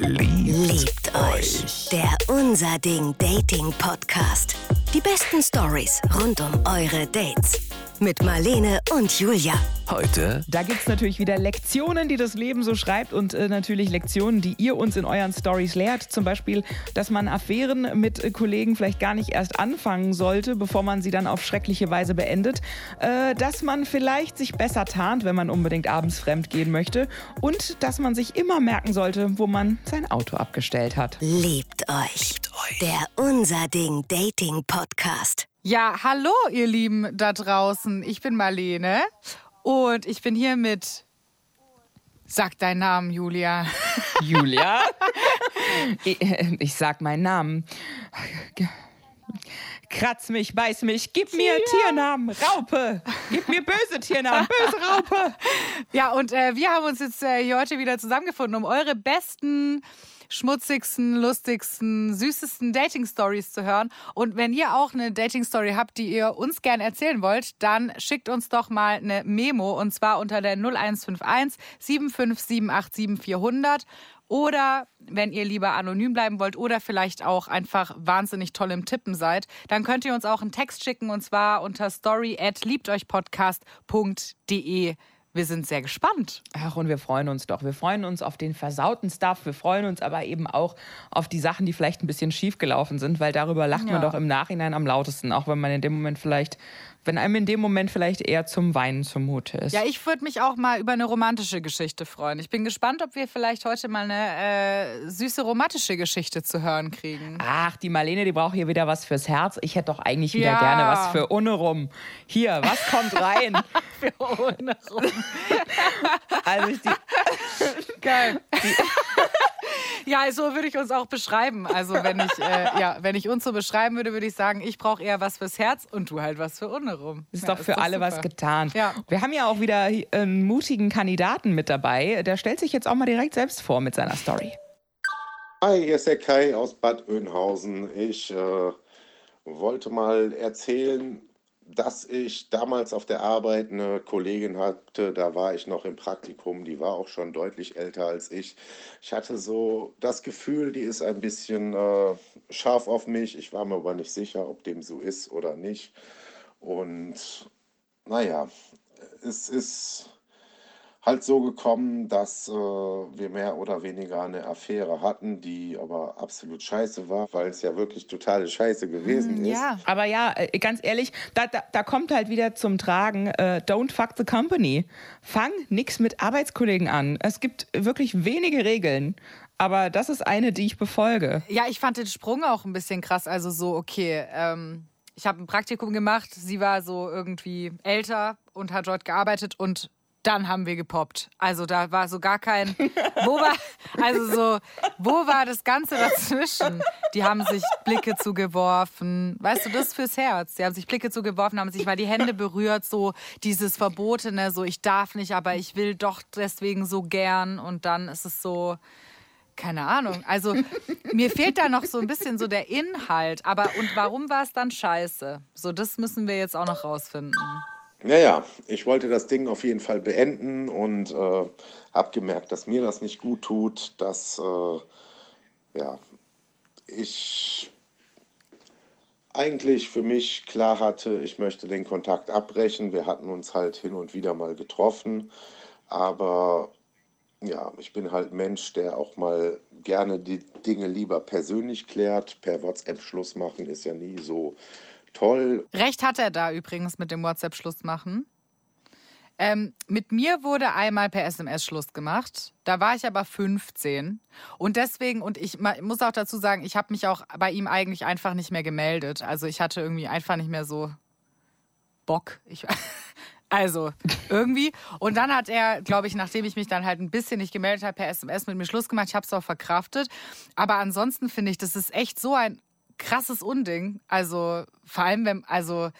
Liebt euch. Der Unser Ding Dating Podcast. Die besten Stories rund um eure Dates. Mit Marlene und Julia. Heute Da gibt es natürlich wieder Lektionen, die das Leben so schreibt und äh, natürlich Lektionen, die ihr uns in euren Stories lehrt. Zum Beispiel, dass man Affären mit äh, Kollegen vielleicht gar nicht erst anfangen sollte, bevor man sie dann auf schreckliche Weise beendet. Äh, dass man vielleicht sich besser tarnt, wenn man unbedingt abends fremd gehen möchte. Und dass man sich immer merken sollte, wo man sein Auto abgestellt hat. Liebt euch. Der Unser Ding Dating Podcast. Ja, hallo ihr Lieben da draußen. Ich bin Marlene und ich bin hier mit. Sag deinen Namen, Julia. Julia? ich, ich sag meinen Namen. Kratz mich, beiß mich, gib mir Tiernamen, Raupe. Gib mir böse Tiernamen, böse Raupe. Ja, und äh, wir haben uns jetzt äh, hier heute wieder zusammengefunden, um eure besten, schmutzigsten, lustigsten, süßesten Dating-Stories zu hören. Und wenn ihr auch eine Dating-Story habt, die ihr uns gerne erzählen wollt, dann schickt uns doch mal eine Memo und zwar unter der 0151 75787 400. Oder wenn ihr lieber anonym bleiben wollt oder vielleicht auch einfach wahnsinnig toll im Tippen seid, dann könnt ihr uns auch einen Text schicken und zwar unter story at liebteuchpodcast.de. Wir sind sehr gespannt. Ach, und wir freuen uns doch. Wir freuen uns auf den versauten Stuff. Wir freuen uns aber eben auch auf die Sachen, die vielleicht ein bisschen schief gelaufen sind, weil darüber lacht man Ja. doch im Nachhinein am lautesten, auch wenn man in dem Moment vielleicht, wenn einem in dem Moment vielleicht eher zum Weinen zumute ist. Ja, ich würde mich auch mal über eine romantische Geschichte freuen. Ich bin gespannt, ob wir vielleicht heute mal eine äh, süße romantische Geschichte zu hören kriegen. Ach, die Marlene, die braucht hier wieder was fürs Herz. Ich hätte doch eigentlich wieder Ja. gerne was für Unrum. Hier, was kommt rein? also ich, die, Geil. ja, so würde ich uns auch beschreiben. Also wenn ich, äh, ja, wenn ich uns so beschreiben würde, würde ich sagen, ich brauche eher was fürs Herz und du halt was für Unrum. ist ja, doch für alle was super. getan. Ja. Wir haben ja auch wieder einen mutigen Kandidaten mit dabei. Der stellt sich jetzt auch mal direkt selbst vor mit seiner Story. Hi, hier ist der Kai aus Bad Oeynhausen. Ich äh, wollte mal erzählen, dass ich damals auf der Arbeit eine Kollegin hatte, da war ich noch im Praktikum, die war auch schon deutlich älter als ich. Ich hatte so das Gefühl, die ist ein bisschen äh, scharf auf mich. Ich war mir aber nicht sicher, ob dem so ist oder nicht. Und naja, es ist halt so gekommen, dass äh, wir mehr oder weniger eine Affäre hatten, die aber absolut scheiße war, weil es ja wirklich totale Scheiße gewesen ist. Ja, Aber ja, äh, ganz ehrlich, da, da, da kommt halt wieder zum Tragen, äh, don't fuck the company. Fang nix mit Arbeitskollegen an. Es gibt wirklich wenige Regeln, aber das ist eine, die ich befolge. Ja, ich fand den Sprung auch ein bisschen krass. Also so, okay, ähm, ich habe ein Praktikum gemacht, sie war so irgendwie älter und hat dort gearbeitet und dann haben wir gepoppt. Also da war so gar kein, wo war, also so, wo war das Ganze dazwischen? Die haben sich Blicke zugeworfen, weißt du, das fürs Herz. Die haben sich Blicke zugeworfen, haben sich mal die Hände berührt, so dieses Verbotene, so ich darf nicht, aber ich will doch deswegen so gern und dann ist es so, keine Ahnung. Also mir fehlt da noch so ein bisschen so der Inhalt. Aber und warum war es dann scheiße? So, das müssen wir jetzt auch noch rausfinden. Naja, ich wollte das Ding auf jeden Fall beenden und äh, habe gemerkt, dass mir das nicht gut tut, dass äh, ja, ich eigentlich für mich klar hatte, ich möchte den Kontakt abbrechen. Wir hatten uns halt hin und wieder mal getroffen, aber ja, ich bin halt Mensch, der auch mal gerne die Dinge lieber persönlich klärt. Per WhatsApp Schluss machen ist ja nie so toll. Recht hat er da übrigens mit dem WhatsApp-Schluss machen. Ähm, mit mir wurde einmal per SMS Schluss gemacht. Da war ich aber 15. Und deswegen, und ich muss auch dazu sagen, ich habe mich auch bei ihm eigentlich einfach nicht mehr gemeldet. Also ich hatte irgendwie einfach nicht mehr so Bock. Ich, also irgendwie. Und dann hat er, glaube ich, nachdem ich mich dann halt ein bisschen nicht gemeldet habe, per SMS mit mir Schluss gemacht. Ich habe es auch verkraftet. Aber ansonsten finde ich, das ist echt so ein krasses Unding. Also vor allem, wenn, also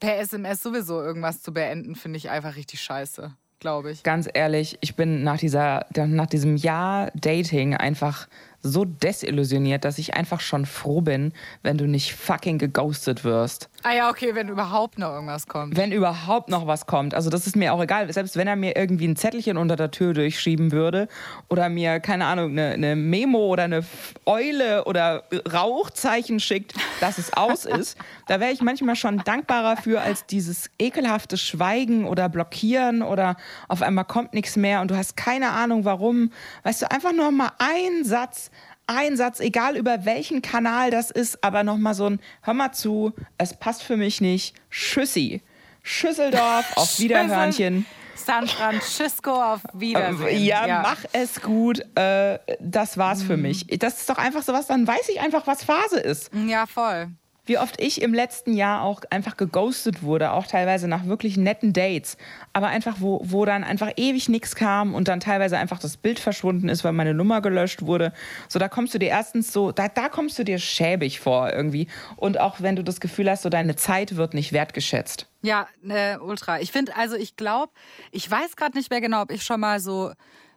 per SMS sowieso irgendwas zu beenden, finde ich einfach richtig scheiße, glaube ich. Ganz ehrlich, ich bin nach, dieser, nach diesem Jahr Dating einfach so desillusioniert, dass ich einfach schon froh bin, wenn du nicht fucking geghostet wirst. Ah ja, okay, wenn überhaupt noch irgendwas kommt. Wenn überhaupt noch was kommt. Also das ist mir auch egal. Selbst wenn er mir irgendwie ein Zettelchen unter der Tür durchschieben würde oder mir, keine Ahnung, eine, eine Memo oder eine Eule oder Rauchzeichen schickt, dass es aus ist, da wäre ich manchmal schon dankbarer für als dieses ekelhafte Schweigen oder Blockieren oder auf einmal kommt nichts mehr und du hast keine Ahnung warum. Weißt du, einfach nur mal ein Satz ein Satz, egal über welchen Kanal das ist, aber nochmal so ein, hör mal zu, es passt für mich nicht, Schüssi. Schüsseldorf, auf Wiederhörnchen. San Francisco, auf Wiedersehen. Ja, ja. mach es gut. Äh, das war's mhm. für mich. Das ist doch einfach sowas, dann weiß ich einfach, was Phase ist. Ja, voll wie oft ich im letzten Jahr auch einfach geghostet wurde, auch teilweise nach wirklich netten Dates, aber einfach, wo, wo dann einfach ewig nichts kam und dann teilweise einfach das Bild verschwunden ist, weil meine Nummer gelöscht wurde. So, da kommst du dir erstens so, da, da kommst du dir schäbig vor irgendwie. Und auch wenn du das Gefühl hast, so deine Zeit wird nicht wertgeschätzt. Ja, äh, ultra. Ich finde, also ich glaube, ich weiß gerade nicht mehr genau, ob ich schon mal so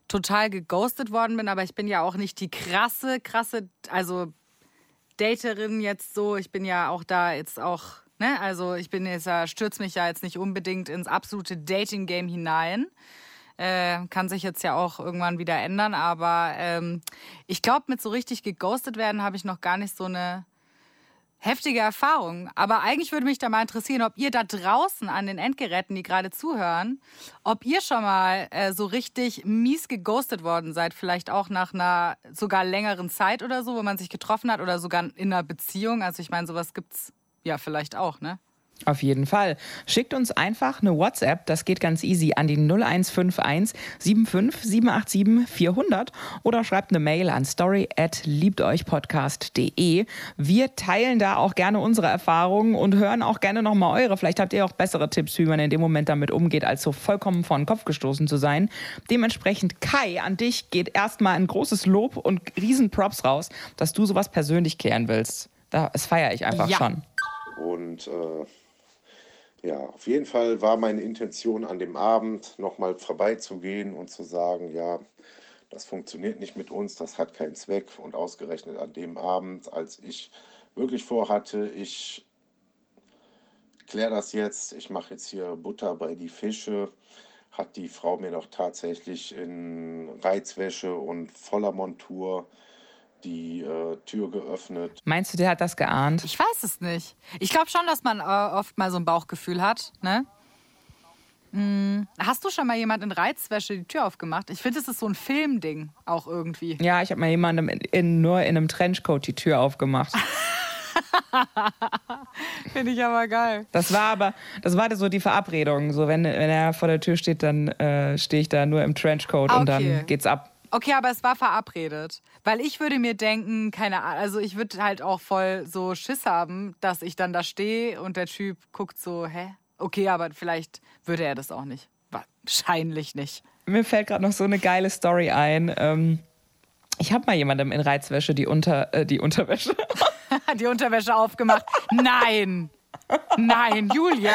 total geghostet worden bin, aber ich bin ja auch nicht die krasse, krasse, also Daterin jetzt so. Ich bin ja auch da jetzt auch, ne? Also ich bin jetzt, stürze mich ja jetzt nicht unbedingt ins absolute Dating-Game hinein. Äh, kann sich jetzt ja auch irgendwann wieder ändern, aber ähm, ich glaube, mit so richtig geghostet werden habe ich noch gar nicht so eine heftige Erfahrung. Aber eigentlich würde mich da mal interessieren, ob ihr da draußen an den Endgeräten, die gerade zuhören, ob ihr schon mal äh, so richtig mies geghostet worden seid, vielleicht auch nach einer sogar längeren Zeit oder so, wo man sich getroffen hat oder sogar in einer Beziehung. Also ich meine, sowas gibt's ja vielleicht auch, ne? Auf jeden Fall. Schickt uns einfach eine WhatsApp, das geht ganz easy, an die 0151 75 787 400 oder schreibt eine Mail an story at liebteuchpodcast.de. Wir teilen da auch gerne unsere Erfahrungen und hören auch gerne nochmal eure. Vielleicht habt ihr auch bessere Tipps, wie man in dem Moment damit umgeht, als so vollkommen vor den Kopf gestoßen zu sein. Dementsprechend, Kai, an dich geht erstmal ein großes Lob und riesen Props raus, dass du sowas persönlich klären willst. Das feiere ich einfach ja. schon. Und äh ja, auf jeden Fall war meine Intention an dem Abend nochmal vorbeizugehen und zu sagen, ja, das funktioniert nicht mit uns, das hat keinen Zweck. Und ausgerechnet an dem Abend, als ich wirklich vorhatte, ich kläre das jetzt, ich mache jetzt hier Butter bei die Fische, hat die Frau mir doch tatsächlich in Reizwäsche und voller Montur die äh, Tür geöffnet. Meinst du, der hat das geahnt? Ich weiß es nicht. Ich glaube schon, dass man äh, oft mal so ein Bauchgefühl hat, ne? Hm. Hast du schon mal jemand in Reizwäsche die Tür aufgemacht? Ich finde, es ist so ein Filmding auch irgendwie. Ja, ich habe mal jemandem in, in, nur in einem Trenchcoat die Tür aufgemacht. Finde ich aber geil. Das war aber, das war so die Verabredung. So, wenn, wenn er vor der Tür steht, dann äh, stehe ich da nur im Trenchcoat okay. und dann geht's ab. Okay, aber es war verabredet. Weil ich würde mir denken, keine Ahnung, also ich würde halt auch voll so Schiss haben, dass ich dann da stehe und der Typ guckt so, hä? Okay, aber vielleicht würde er das auch nicht. Wahrscheinlich nicht. Mir fällt gerade noch so eine geile Story ein. Ähm, ich habe mal jemandem in Reizwäsche die, Unter, äh, die Unterwäsche. die Unterwäsche aufgemacht. Nein! Nein, Julia.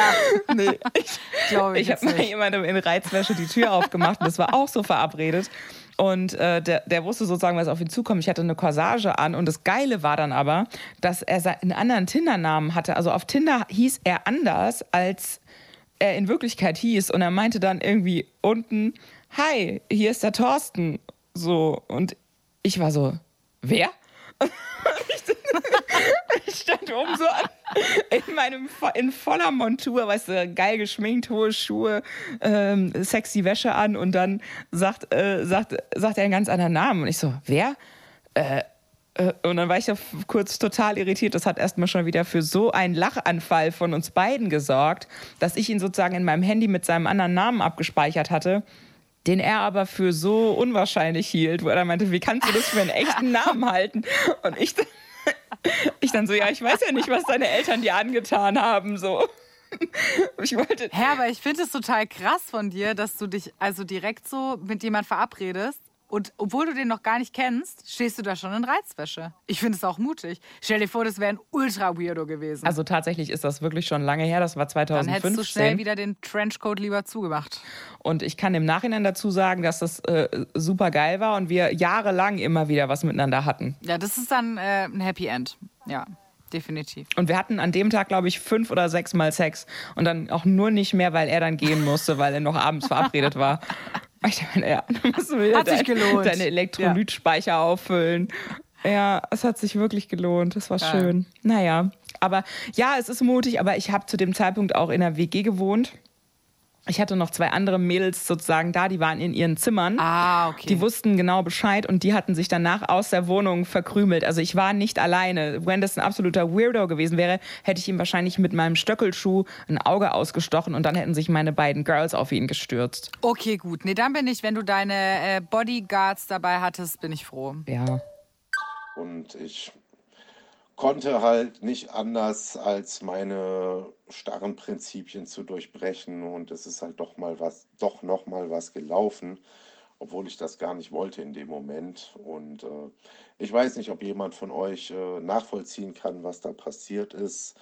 Nee, ich, ich, ich habe mal jemandem in Reizwäsche die Tür aufgemacht und das war auch so verabredet. Und äh, der, der wusste sozusagen, was auf ihn zukommt. Ich hatte eine Corsage an und das Geile war dann aber, dass er einen anderen Tinder-Namen hatte. Also auf Tinder hieß er anders, als er in Wirklichkeit hieß. Und er meinte dann irgendwie unten, hi, hier ist der Thorsten. So, und ich war so, wer? ich stand oben so in meinem in voller Montur, weißt du, geil geschminkt, hohe Schuhe, ähm, sexy Wäsche an und dann sagt, äh, sagt, sagt er einen ganz anderen Namen und ich so, wer? Äh, äh und dann war ich ja kurz total irritiert. Das hat erstmal schon wieder für so einen Lachanfall von uns beiden gesorgt, dass ich ihn sozusagen in meinem Handy mit seinem anderen Namen abgespeichert hatte den er aber für so unwahrscheinlich hielt, wo er dann meinte, wie kannst du das für einen echten Namen halten? Und ich, ich dann so, ja, ich weiß ja nicht, was deine Eltern dir angetan haben, so. Ich wollte. Hä, aber ich finde es total krass von dir, dass du dich also direkt so mit jemand verabredest und obwohl du den noch gar nicht kennst, stehst du da schon in Reizwäsche. Ich finde es auch mutig. Stell dir vor, das wäre ein ultra weirdo gewesen. Also tatsächlich ist das wirklich schon lange her. Das war 2015. Dann hättest du schnell wieder den Trenchcoat lieber zugemacht. Und ich kann im Nachhinein dazu sagen, dass das äh, super geil war und wir jahrelang immer wieder was miteinander hatten. Ja, das ist dann äh, ein Happy End. Ja. Definitiv. Und wir hatten an dem Tag, glaube ich, fünf oder sechs Mal Sex. Und dann auch nur nicht mehr, weil er dann gehen musste, weil er noch abends verabredet war. Ich meine, ja, du musst wieder hat sich gelohnt. deine Elektrolytspeicher ja. auffüllen. Ja, es hat sich wirklich gelohnt. Das war ja. schön. Naja, aber ja, es ist mutig, aber ich habe zu dem Zeitpunkt auch in der WG gewohnt. Ich hatte noch zwei andere Mädels sozusagen da, die waren in ihren Zimmern. Ah, okay. Die wussten genau Bescheid und die hatten sich danach aus der Wohnung verkrümelt. Also ich war nicht alleine. Wenn das ein absoluter Weirdo gewesen wäre, hätte ich ihm wahrscheinlich mit meinem Stöckelschuh ein Auge ausgestochen und dann hätten sich meine beiden Girls auf ihn gestürzt. Okay, gut. Nee, dann bin ich, wenn du deine äh, Bodyguards dabei hattest, bin ich froh. Ja. Und ich konnte halt nicht anders, als meine starren Prinzipien zu durchbrechen. Und es ist halt doch mal was, doch noch mal was gelaufen, obwohl ich das gar nicht wollte in dem Moment. Und äh, ich weiß nicht, ob jemand von euch äh, nachvollziehen kann, was da passiert ist.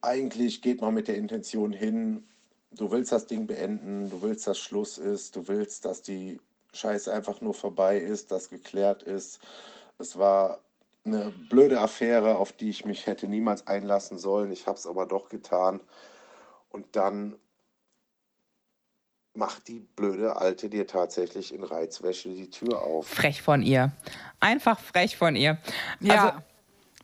Eigentlich geht man mit der Intention hin, du willst das Ding beenden, du willst, dass Schluss ist, du willst, dass die Scheiße einfach nur vorbei ist, dass geklärt ist. Es war eine blöde Affäre, auf die ich mich hätte niemals einlassen sollen. Ich habe es aber doch getan. Und dann macht die blöde Alte dir tatsächlich in Reizwäsche die Tür auf. Frech von ihr. Einfach frech von ihr. Ja. Also,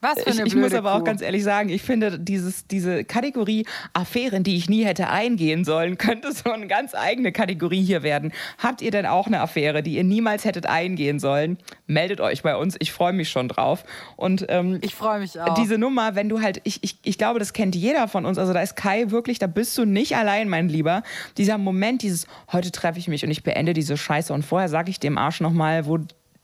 was für eine ich, ich muss aber auch ganz ehrlich sagen, ich finde dieses, diese Kategorie Affären, die ich nie hätte eingehen sollen, könnte so eine ganz eigene Kategorie hier werden. Habt ihr denn auch eine Affäre, die ihr niemals hättet eingehen sollen? Meldet euch bei uns, ich freue mich schon drauf. Und ähm, ich freue mich auch. Diese Nummer, wenn du halt, ich, ich, ich glaube, das kennt jeder von uns. Also da ist Kai wirklich, da bist du nicht allein, mein Lieber. Dieser Moment, dieses, heute treffe ich mich und ich beende diese Scheiße und vorher sage ich dem Arsch nochmal, wo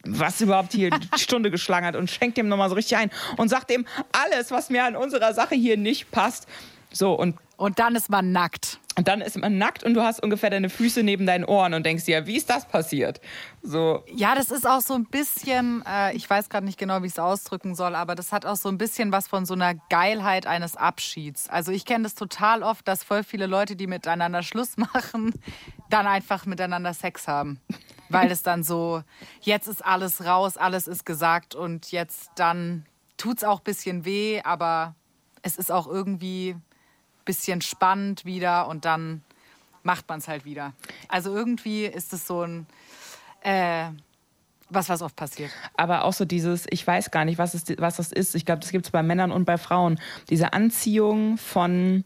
was überhaupt hier die Stunde geschlagen hat und schenkt dem nochmal so richtig ein und sagt dem alles, was mir an unserer Sache hier nicht passt. So, und. Und dann ist man nackt. Und dann ist man nackt und du hast ungefähr deine Füße neben deinen Ohren und denkst dir, wie ist das passiert? So. Ja, das ist auch so ein bisschen, äh, ich weiß gerade nicht genau, wie ich es ausdrücken soll, aber das hat auch so ein bisschen was von so einer Geilheit eines Abschieds. Also ich kenne das total oft, dass voll viele Leute, die miteinander Schluss machen, dann einfach miteinander Sex haben weil es dann so, jetzt ist alles raus, alles ist gesagt und jetzt dann tut es auch ein bisschen weh, aber es ist auch irgendwie ein bisschen spannend wieder und dann macht man es halt wieder. Also irgendwie ist es so ein, äh, was, was oft passiert. Aber auch so dieses, ich weiß gar nicht, was, es, was das ist. Ich glaube, das gibt es bei Männern und bei Frauen. Diese Anziehung von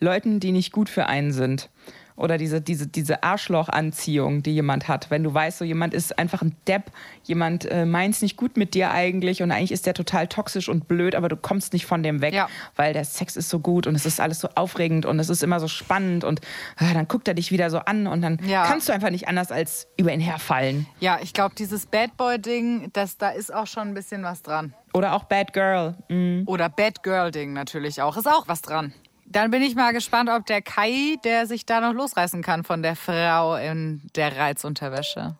Leuten, die nicht gut für einen sind oder diese, diese, diese Arschlochanziehung, die jemand hat. Wenn du weißt, so jemand ist einfach ein Depp, jemand äh, meint es nicht gut mit dir eigentlich und eigentlich ist der total toxisch und blöd, aber du kommst nicht von dem weg, ja. weil der Sex ist so gut und es ist alles so aufregend und es ist immer so spannend und äh, dann guckt er dich wieder so an und dann ja. kannst du einfach nicht anders als über ihn herfallen. Ja, ich glaube, dieses Bad Boy-Ding, da ist auch schon ein bisschen was dran. Oder auch Bad Girl. Mhm. Oder Bad Girl-Ding natürlich auch. Ist auch was dran. Dann bin ich mal gespannt, ob der Kai, der sich da noch losreißen kann von der Frau in der Reizunterwäsche.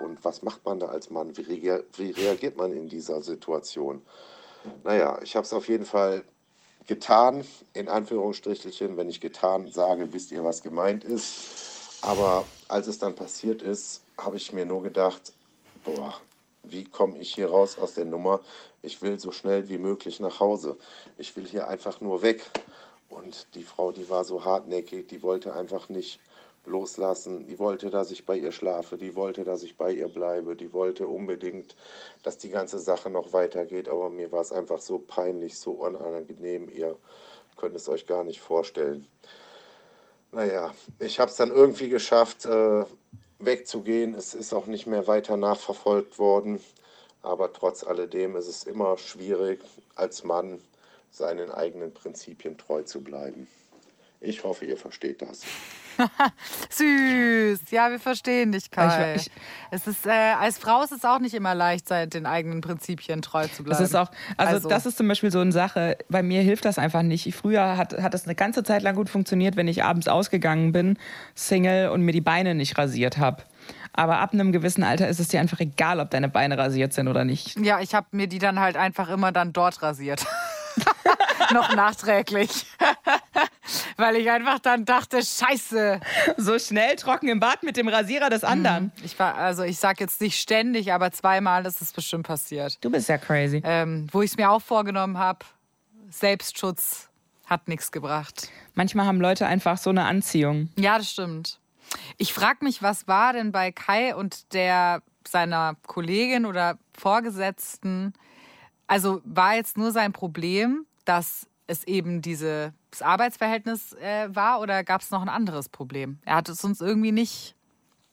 Und was macht man da als Mann? Wie, rea wie reagiert man in dieser Situation? Naja, ich habe es auf jeden Fall getan, in Anführungsstrichelchen. Wenn ich getan sage, wisst ihr, was gemeint ist. Aber als es dann passiert ist, habe ich mir nur gedacht, boah, wie komme ich hier raus aus der Nummer? Ich will so schnell wie möglich nach Hause. Ich will hier einfach nur weg. Und die Frau, die war so hartnäckig, die wollte einfach nicht loslassen. Die wollte, dass ich bei ihr schlafe, die wollte, dass ich bei ihr bleibe, die wollte unbedingt, dass die ganze Sache noch weitergeht. Aber mir war es einfach so peinlich, so unangenehm. Ihr könnt es euch gar nicht vorstellen. Naja, ich habe es dann irgendwie geschafft, äh, wegzugehen. Es ist auch nicht mehr weiter nachverfolgt worden. Aber trotz alledem ist es immer schwierig, als Mann seinen eigenen Prinzipien treu zu bleiben. Ich hoffe, ihr versteht das. Süß. Ja, wir verstehen dich, Kai. Ich, ich, es ist, äh, als Frau ist es auch nicht immer leicht, den eigenen Prinzipien treu zu bleiben. Das ist auch, also, also, das ist zum Beispiel so eine Sache, bei mir hilft das einfach nicht. Früher hat, hat das eine ganze Zeit lang gut funktioniert, wenn ich abends ausgegangen bin, Single und mir die Beine nicht rasiert habe. Aber ab einem gewissen Alter ist es dir einfach egal, ob deine Beine rasiert sind oder nicht. Ja, ich habe mir die dann halt einfach immer dann dort rasiert. Noch nachträglich. Weil ich einfach dann dachte, scheiße. So schnell trocken im Bad mit dem Rasierer des anderen. Ich war, also ich sag jetzt nicht ständig, aber zweimal ist es bestimmt passiert. Du bist ja crazy. Ähm, wo ich es mir auch vorgenommen habe, Selbstschutz hat nichts gebracht. Manchmal haben Leute einfach so eine Anziehung. Ja, das stimmt. Ich frage mich, was war denn bei Kai und der seiner Kollegin oder Vorgesetzten? Also war jetzt nur sein Problem, dass es eben dieses Arbeitsverhältnis äh, war oder gab es noch ein anderes Problem? Er hat es uns irgendwie nicht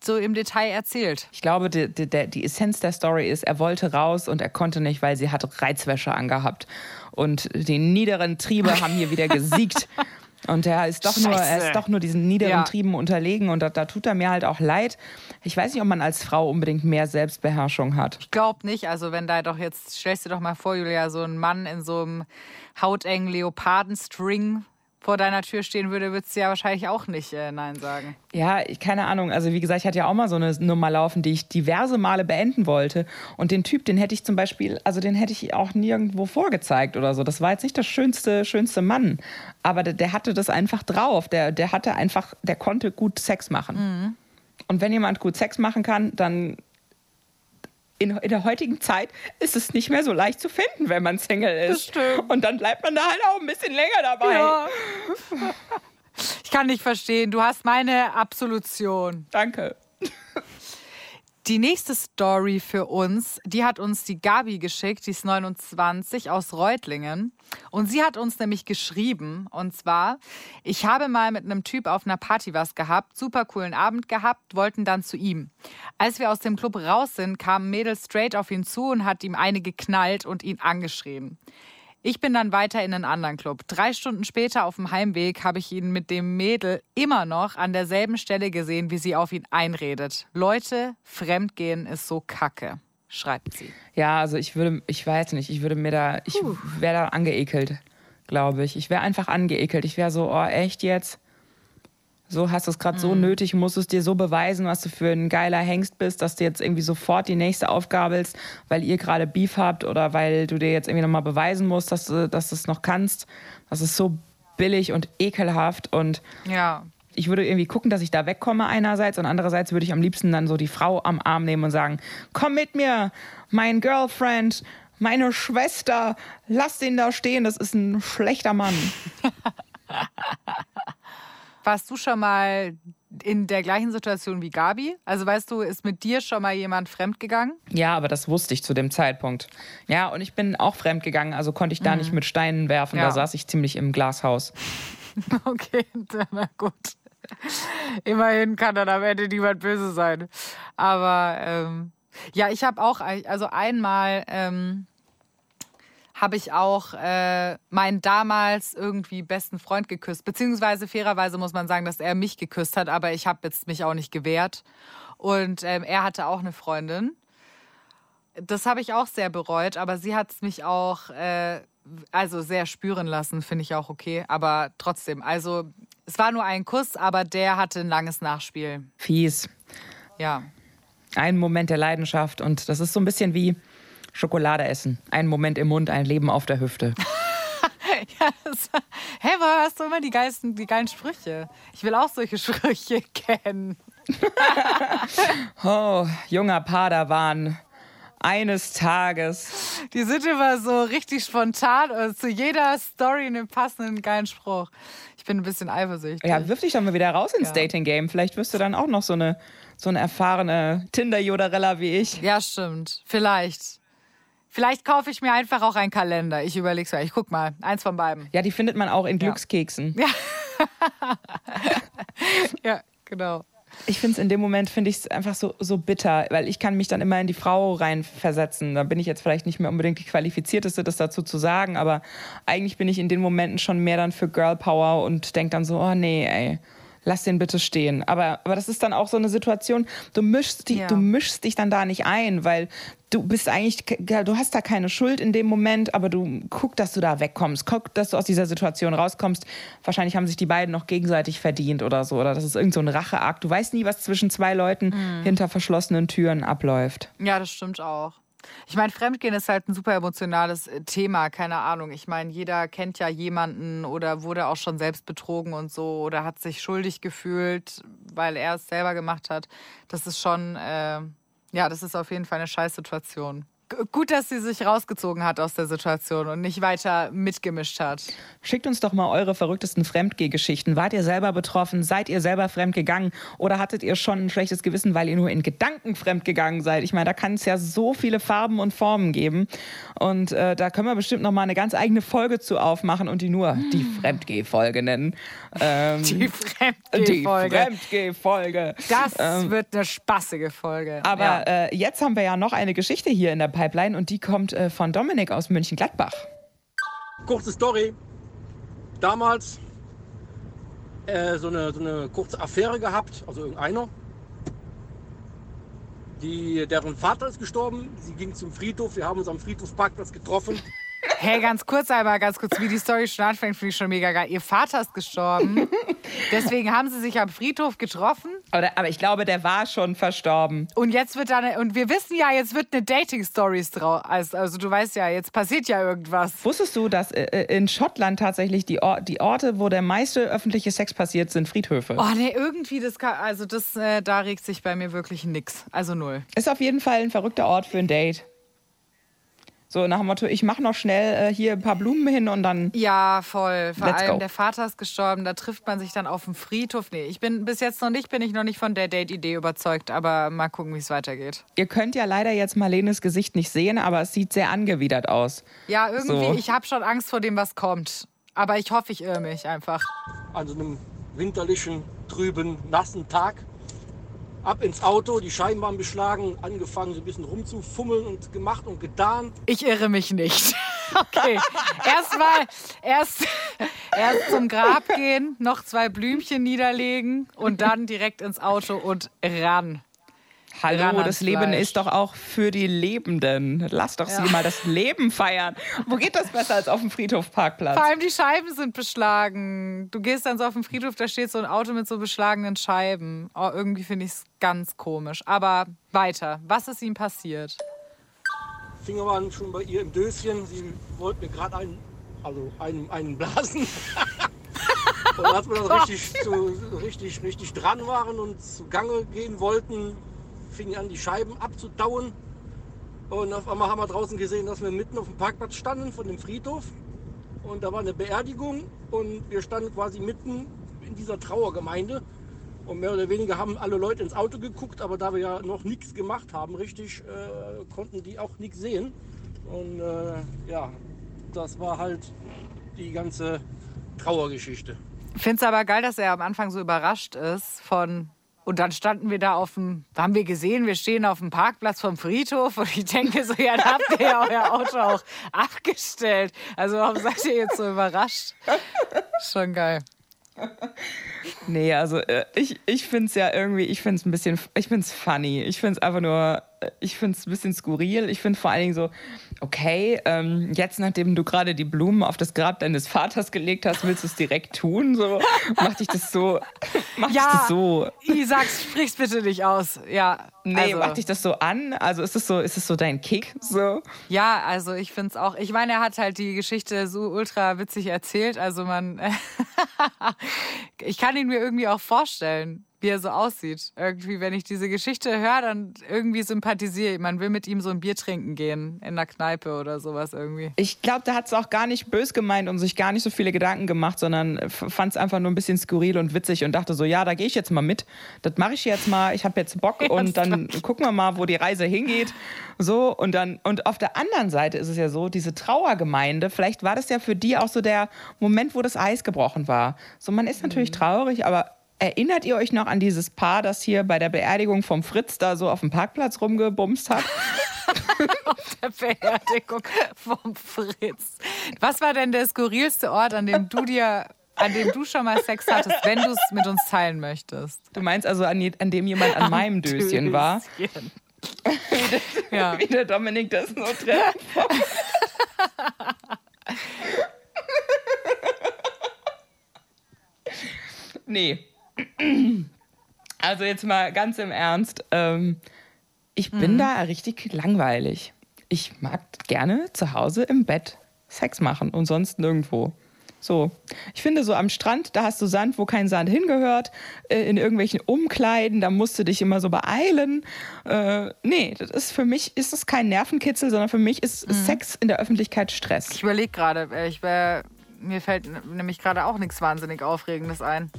so im Detail erzählt. Ich glaube, die, die, die Essenz der Story ist, er wollte raus und er konnte nicht, weil sie hat Reizwäsche angehabt. Und die niederen Triebe haben hier wieder gesiegt. Und er ist doch nur, er ist doch nur diesen niederen ja. Trieben unterlegen und da, da, tut er mir halt auch leid. Ich weiß nicht, ob man als Frau unbedingt mehr Selbstbeherrschung hat. Ich glaube nicht. Also wenn da doch jetzt, stellst du doch mal vor, Julia, so ein Mann in so einem hautengen Leopardenstring vor deiner Tür stehen würde, würdest du ja wahrscheinlich auch nicht äh, Nein sagen. Ja, keine Ahnung. Also wie gesagt, ich hatte ja auch mal so eine Nummer laufen, die ich diverse Male beenden wollte. Und den Typ, den hätte ich zum Beispiel, also den hätte ich auch nirgendwo vorgezeigt oder so. Das war jetzt nicht das schönste, schönste Mann. Aber der, der hatte das einfach drauf. Der, der hatte einfach, der konnte gut Sex machen. Mhm. Und wenn jemand gut Sex machen kann, dann in, in, der heutigen Zeit ist es nicht mehr so leicht zu finden, wenn man Single ist. Und dann bleibt man da halt auch ein bisschen länger dabei. Ja. Ich kann nicht verstehen. Du hast meine Absolution. Danke. Die nächste Story für uns, die hat uns die Gabi geschickt, die ist 29 aus Reutlingen. Und sie hat uns nämlich geschrieben, und zwar, ich habe mal mit einem Typ auf einer Party was gehabt, super coolen Abend gehabt, wollten dann zu ihm. Als wir aus dem Club raus sind, kam ein Mädel straight auf ihn zu und hat ihm eine geknallt und ihn angeschrien. Ich bin dann weiter in einen anderen Club. Drei Stunden später auf dem Heimweg habe ich ihn mit dem Mädel immer noch an derselben Stelle gesehen, wie sie auf ihn einredet. Leute, Fremdgehen ist so kacke, schreibt sie. Ja, also ich würde, ich weiß nicht, ich würde mir da, ich wäre da angeekelt, glaube ich. Ich wäre einfach angeekelt. Ich wäre so, oh, echt jetzt? So hast du es gerade mhm. so nötig, musst du es dir so beweisen, was du für ein geiler Hengst bist, dass du jetzt irgendwie sofort die nächste aufgabelst, weil ihr gerade Beef habt oder weil du dir jetzt irgendwie nochmal beweisen musst, dass du, dass du es noch kannst. Das ist so billig und ekelhaft und ja. ich würde irgendwie gucken, dass ich da wegkomme einerseits und andererseits würde ich am liebsten dann so die Frau am Arm nehmen und sagen, komm mit mir, mein Girlfriend, meine Schwester, lass den da stehen, das ist ein schlechter Mann. Warst du schon mal in der gleichen Situation wie Gabi? Also weißt du, ist mit dir schon mal jemand fremdgegangen? Ja, aber das wusste ich zu dem Zeitpunkt. Ja, und ich bin auch fremdgegangen, also konnte ich da mhm. nicht mit Steinen werfen. Ja. Da saß ich ziemlich im Glashaus. okay, na gut. Immerhin kann dann am Ende niemand böse sein. Aber ähm, ja, ich habe auch, also einmal ähm, habe ich auch äh, meinen damals irgendwie besten Freund geküsst. Beziehungsweise fairerweise muss man sagen, dass er mich geküsst hat, aber ich habe jetzt mich auch nicht gewehrt. Und ähm, er hatte auch eine Freundin. Das habe ich auch sehr bereut, aber sie hat es mich auch äh, also sehr spüren lassen, finde ich auch okay. Aber trotzdem, also es war nur ein Kuss, aber der hatte ein langes Nachspiel. Fies. Ja. Ein Moment der Leidenschaft und das ist so ein bisschen wie Schokolade essen. Einen Moment im Mund, ein Leben auf der Hüfte. ja, das, hä, woher hast du immer die, geilsten, die geilen Sprüche? Ich will auch solche Sprüche kennen. oh, junger Padawan. Eines Tages. Die sind immer so richtig spontan und zu jeder Story einen passenden geilen Spruch. Ich bin ein bisschen eifersüchtig. Ja, wirf dich doch mal wieder raus ins ja. Dating-Game. Vielleicht wirst du dann auch noch so eine, so eine erfahrene Tinder-Jodarella wie ich. Ja, stimmt. Vielleicht. Vielleicht kaufe ich mir einfach auch einen Kalender. Ich überlege es mal. Ich guck mal. Eins von beiden. Ja, die findet man auch in Glückskeksen. Ja, ja genau. Ich finde es in dem Moment finde ich es einfach so, so bitter, weil ich kann mich dann immer in die Frau reinversetzen. Da bin ich jetzt vielleicht nicht mehr unbedingt die qualifizierteste, das dazu zu sagen, aber eigentlich bin ich in den Momenten schon mehr dann für Girl Power und denke dann so, oh nee, ey, lass den bitte stehen. Aber, aber das ist dann auch so eine Situation, du mischst, die, Ja. du mischst dich dann da nicht ein, weil du bist eigentlich, du hast da keine Schuld in dem Moment, aber du guck, dass du da wegkommst, guck, dass du aus dieser Situation rauskommst. Wahrscheinlich haben sich die beiden noch gegenseitig verdient oder so, oder das ist irgend so ein Racheakt. Du weißt nie, was zwischen zwei Leuten Mhm. hinter verschlossenen Türen abläuft. Ja, das stimmt auch. Ich meine, Fremdgehen ist halt ein super emotionales äh, Thema, keine Ahnung. Ich meine, jeder kennt ja jemanden oder wurde auch schon selbst betrogen und so oder hat sich schuldig gefühlt, weil er es selber gemacht hat. Das ist schon, äh, ja, das ist auf jeden Fall eine Scheißsituation. Gut, dass sie sich rausgezogen hat aus der Situation und nicht weiter mitgemischt hat. Schickt uns doch mal eure verrücktesten Fremdgeh-Geschichten. Wart ihr selber betroffen? Seid ihr selber fremdgegangen? Oder hattet ihr schon ein schlechtes Gewissen, weil ihr nur in Gedanken fremdgegangen seid? Ich meine, da kann es ja so viele Farben und Formen geben. Und äh, da können wir bestimmt noch mal eine ganz eigene Folge zu aufmachen und die nur die Fremdgeh-Folge nennen. Ähm, Die die Fremdgeh-Folge. Fremdgeh-Folge. Das wird eine spaßige Folge. Aber ja. äh, jetzt haben wir ja noch eine Geschichte hier in der Pipeline und die kommt äh, von Dominik aus München-Gladbach. Kurze Story. Damals äh, so, eine, so eine kurze Affäre gehabt, also irgendeiner. Die, deren Vater ist gestorben. Sie ging zum Friedhof. Wir haben uns am Friedhofsparkplatz getroffen. Hey, ganz kurz einmal, ganz kurz, wie die Story schon anfängt, finde ich schon mega geil. Ihr Vater ist gestorben. Deswegen haben sie sich am Friedhof getroffen. Aber, ich glaube, der war schon verstorben. Und jetzt wird dann, und wir wissen ja, jetzt wird eine Dating-Stories draus. Also, also du weißt ja, jetzt passiert ja irgendwas. Wusstest du, dass äh, in Schottland tatsächlich die, Or die Orte, wo der meiste öffentliche Sex passiert, sind Friedhöfe? Oh nee, irgendwie, das kann, also das, äh, da regt sich bei mir wirklich nix. Also null. Ist auf jeden Fall ein verrückter Ort für ein Date. So nach dem Motto, ich mache noch schnell äh, hier ein paar Blumen hin und dann. Ja, voll. Vor Let's allem go. der Vater ist gestorben, da trifft man sich dann auf dem Friedhof. Nee, ich bin bis jetzt noch nicht, bin ich noch nicht von der Date-Idee überzeugt, aber mal gucken, wie es weitergeht. Ihr könnt ja leider jetzt Marlenes Gesicht nicht sehen, aber es sieht sehr angewidert aus. Ja, irgendwie, So. ich habe schon Angst vor dem, was kommt. Aber ich hoffe, ich irre mich einfach. An so einem winterlichen, trüben, nassen Tag. Ab ins Auto, die Scheiben waren beschlagen, angefangen so ein bisschen rumzufummeln und gemacht und getan. Ich irre mich nicht. Okay, erstmal erst, erst zum Grab gehen, noch zwei Blümchen niederlegen und dann direkt ins Auto und ran. Hallo, Ran das Leben Fleisch. ist doch auch für die Lebenden. Lass doch sie mal das Leben feiern. Wo geht das besser als auf dem Friedhofparkplatz? Vor allem die Scheiben sind beschlagen. Du gehst dann so auf den Friedhof, da steht so ein Auto mit so beschlagenen Scheiben. Oh, irgendwie finde ich es ganz komisch. Aber weiter. Was ist ihm passiert? Finger waren schon bei ihr im Döschen. Sie wollte mir gerade einen, also einen, einen blasen. und als wir dann richtig, so, richtig, richtig dran waren und zu Gange gehen wollten, fingen an, die Scheiben abzutauen. Und auf einmal haben wir draußen gesehen, dass wir mitten auf dem Parkplatz standen von dem Friedhof. Und da war eine Beerdigung und wir standen quasi mitten in dieser Trauergemeinde. Und mehr oder weniger haben alle Leute ins Auto geguckt, aber da wir ja noch nichts gemacht haben, richtig, äh, konnten die auch nichts sehen. Und äh, ja, das war halt die ganze Trauergeschichte. Ich finde es aber geil, dass er am Anfang so überrascht ist von. Und dann standen wir da auf dem, haben wir gesehen, wir stehen auf dem Parkplatz vom Friedhof und ich denke so, ja, da habt ihr ja euer Auto auch abgestellt. Also warum seid ihr jetzt so überrascht? Schon geil. Nee, also äh, ich, ich finde es ja irgendwie, ich finde es ein bisschen, ich finde es funny. Ich finde es einfach nur, ich finde es ein bisschen skurril. Ich finde vor allen Dingen so, okay, ähm, jetzt nachdem du gerade die Blumen auf das Grab deines Vaters gelegt hast, willst du es direkt tun? So, mach dich das so, mach dich Ja, das so, Isaac, sprich's bitte nicht aus. Ja. nee, also, mach dich das so an? Also ist es so, ist es so dein Kick? So? Ja, also ich finde es auch. Ich meine, er hat halt die Geschichte so ultra witzig erzählt. Also man, ich kann ihn mir irgendwie auch vorstellen, wie er so aussieht. Irgendwie, wenn ich diese Geschichte höre, dann irgendwie sympathisiere ich. Man will mit ihm so ein Bier trinken gehen in der Kneipe oder sowas irgendwie. Ich glaube, da hat es auch gar nicht bös gemeint und sich gar nicht so viele Gedanken gemacht, sondern fand es einfach nur ein bisschen skurril und witzig und dachte so, ja, da gehe ich jetzt mal mit. Das mache ich jetzt mal. Ich habe jetzt Bock und dann gucken wir mal, wo die Reise hingeht. So und dann und auf der anderen Seite ist es ja so, diese Trauergemeinde, vielleicht war das ja für die auch so der Moment, wo das Eis gebrochen war. So, man ist natürlich traurig, aber Erinnert ihr euch noch an dieses Paar, das hier bei der Beerdigung vom Fritz da so auf dem Parkplatz rumgebumst hat? Der Beerdigung vom Fritz. Was war denn der skurrilste Ort, an dem du dir an dem du schon mal Sex hattest, wenn du es mit uns teilen möchtest. Du meinst also, an, an dem jemand an meinem Döschen war? Döschen. wie, ja. wie der Dominik das so trifft. nee. Also jetzt mal ganz im Ernst. Ähm, ich bin mhm. da richtig langweilig. Ich mag gerne zu Hause im Bett Sex machen und sonst nirgendwo. So, ich finde so am Strand, da hast du Sand, wo kein Sand hingehört, äh, in irgendwelchen Umkleiden, da musst du dich immer so beeilen. Äh, nee, das ist für mich ist es kein Nervenkitzel, sondern für mich ist mhm. Sex in der Öffentlichkeit Stress. Ich überlege gerade, äh, ich mir fällt nämlich gerade auch nichts wahnsinnig Aufregendes ein.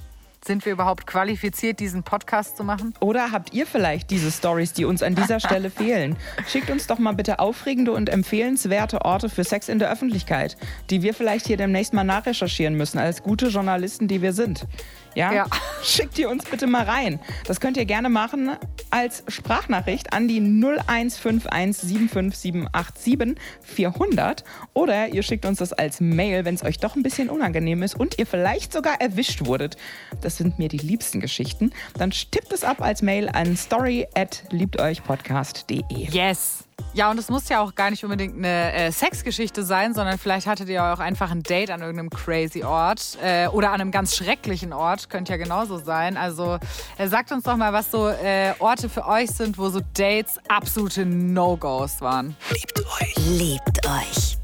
Sind wir überhaupt qualifiziert, diesen Podcast zu machen? Oder habt ihr vielleicht diese Stories, die uns an dieser Stelle fehlen? Schickt uns doch mal bitte aufregende und empfehlenswerte Orte für Sex in der Öffentlichkeit, die wir vielleicht hier demnächst mal nachrecherchieren müssen, als gute Journalisten, die wir sind. Ja? ja? Schickt ihr uns bitte mal rein. Das könnt ihr gerne machen als Sprachnachricht an die 0151 75787 400 oder ihr schickt uns das als Mail, wenn es euch doch ein bisschen unangenehm ist und ihr vielleicht sogar erwischt wurdet. Das sind mir die liebsten Geschichten. Dann tippt es ab als Mail an story at liebteuchpodcast.de. Yes! Ja, und es muss ja auch gar nicht unbedingt eine äh, Sexgeschichte sein, sondern vielleicht hattet ihr auch einfach ein Date an irgendeinem crazy Ort äh, oder an einem ganz schrecklichen Ort. Könnte ja genauso sein. Also äh, sagt uns doch mal, was so äh, Orte für euch sind, wo so Dates absolute No-Gos waren. Liebt euch. Liebt euch.